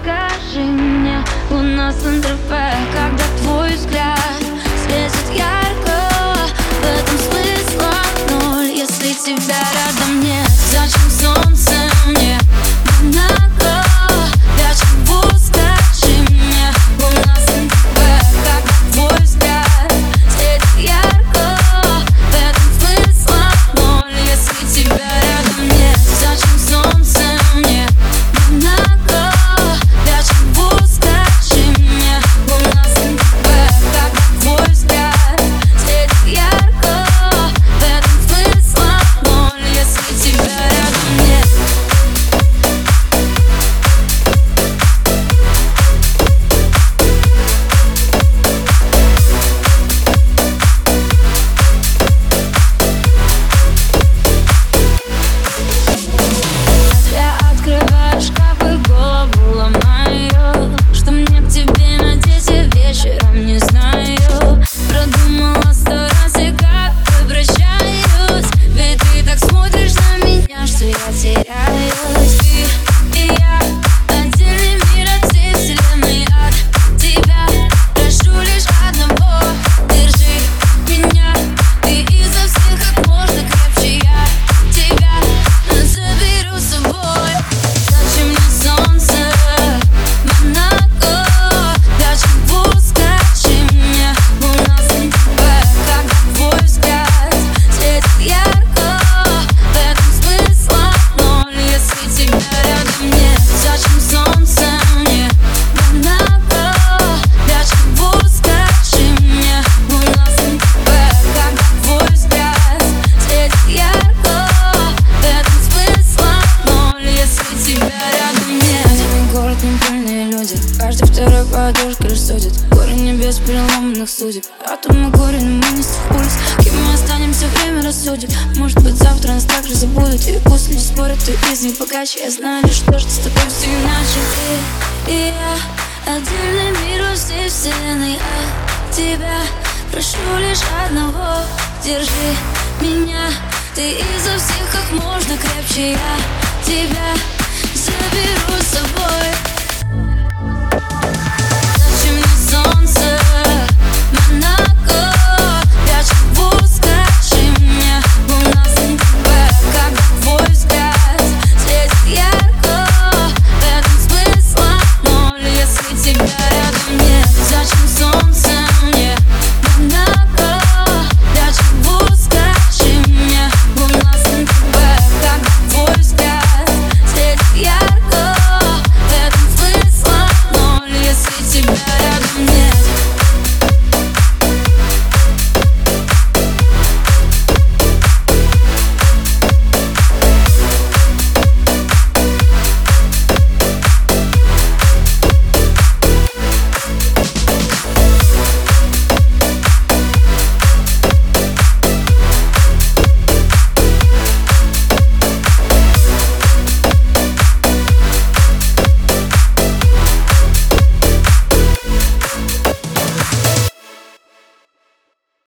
скажи мне У нас НТП, когда твой взгляд Светит ярко В этом смысла ноль Если тебя нет. Город, непильные люди. Каждый второй подушка рассудит. Горы небес переломанных судеб. Горе, но мы не с тех улиц. Кем мы останемся, время рассудит. Может быть завтра нас также забудут. И люди спорят, ты из них богаче. Я знаю лишь то, что с тобой все иначе. Ты и я Отдельный мир во всей вселенной. От тебя прошу лишь одного. Держи меня. Ты изо всех как можно крепче. Я тебя заберу с собой